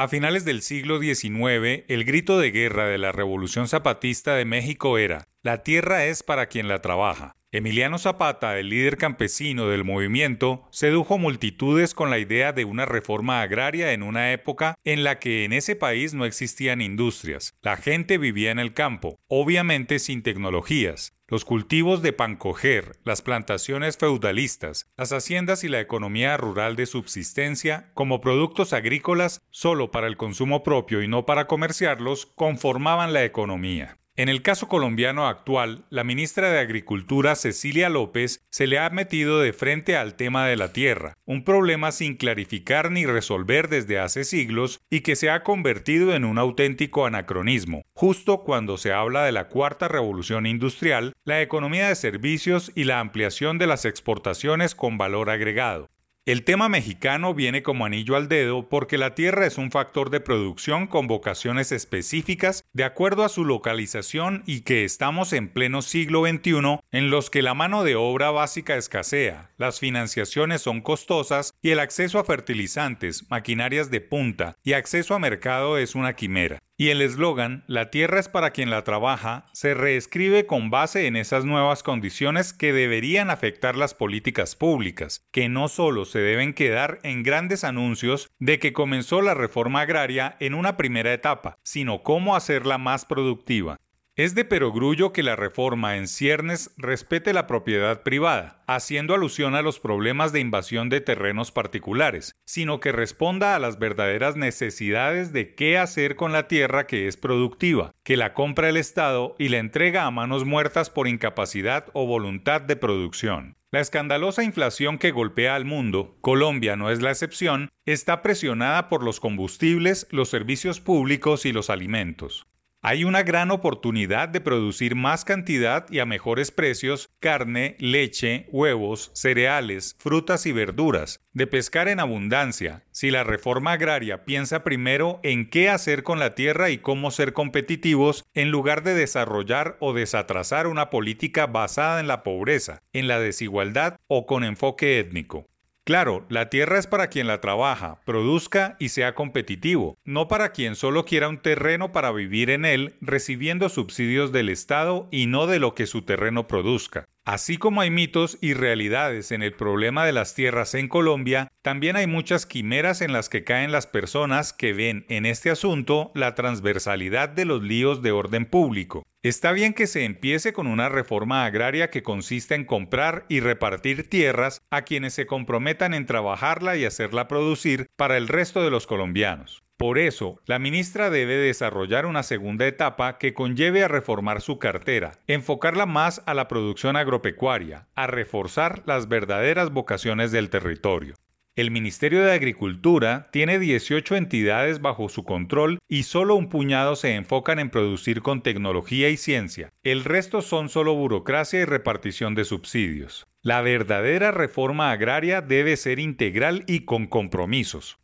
A finales del siglo XIX, el grito de guerra de la Revolución Zapatista de México era, La tierra es para quien la trabaja. Emiliano Zapata, el líder campesino del movimiento, sedujo multitudes con la idea de una reforma agraria en una época en la que en ese país no existían industrias. La gente vivía en el campo, obviamente sin tecnologías. Los cultivos de pancoger, las plantaciones feudalistas, las haciendas y la economía rural de subsistencia, como productos agrícolas solo para el consumo propio y no para comerciarlos, conformaban la economía. En el caso colombiano actual, la ministra de Agricultura Cecilia López se le ha metido de frente al tema de la tierra, un problema sin clarificar ni resolver desde hace siglos y que se ha convertido en un auténtico anacronismo, justo cuando se habla de la cuarta revolución industrial, la economía de servicios y la ampliación de las exportaciones con valor agregado. El tema mexicano viene como anillo al dedo porque la tierra es un factor de producción con vocaciones específicas de acuerdo a su localización y que estamos en pleno siglo XXI en los que la mano de obra básica escasea, las financiaciones son costosas y el acceso a fertilizantes, maquinarias de punta y acceso a mercado es una quimera. Y el eslogan La tierra es para quien la trabaja se reescribe con base en esas nuevas condiciones que deberían afectar las políticas públicas, que no solo se deben quedar en grandes anuncios de que comenzó la reforma agraria en una primera etapa, sino cómo hacerla más productiva. Es de perogrullo que la reforma en ciernes respete la propiedad privada, haciendo alusión a los problemas de invasión de terrenos particulares, sino que responda a las verdaderas necesidades de qué hacer con la tierra que es productiva, que la compra el Estado y la entrega a manos muertas por incapacidad o voluntad de producción. La escandalosa inflación que golpea al mundo, Colombia no es la excepción, está presionada por los combustibles, los servicios públicos y los alimentos. Hay una gran oportunidad de producir más cantidad y a mejores precios carne, leche, huevos, cereales, frutas y verduras, de pescar en abundancia, si la reforma agraria piensa primero en qué hacer con la tierra y cómo ser competitivos, en lugar de desarrollar o desatrasar una política basada en la pobreza, en la desigualdad o con enfoque étnico. Claro, la tierra es para quien la trabaja, produzca y sea competitivo, no para quien solo quiera un terreno para vivir en él recibiendo subsidios del Estado y no de lo que su terreno produzca. Así como hay mitos y realidades en el problema de las tierras en Colombia, también hay muchas quimeras en las que caen las personas que ven en este asunto la transversalidad de los líos de orden público. Está bien que se empiece con una reforma agraria que consiste en comprar y repartir tierras a quienes se comprometan en trabajarla y hacerla producir para el resto de los colombianos. Por eso, la ministra debe desarrollar una segunda etapa que conlleve a reformar su cartera, enfocarla más a la producción agropecuaria, a reforzar las verdaderas vocaciones del territorio. El Ministerio de Agricultura tiene 18 entidades bajo su control y solo un puñado se enfocan en producir con tecnología y ciencia. El resto son solo burocracia y repartición de subsidios. La verdadera reforma agraria debe ser integral y con compromisos.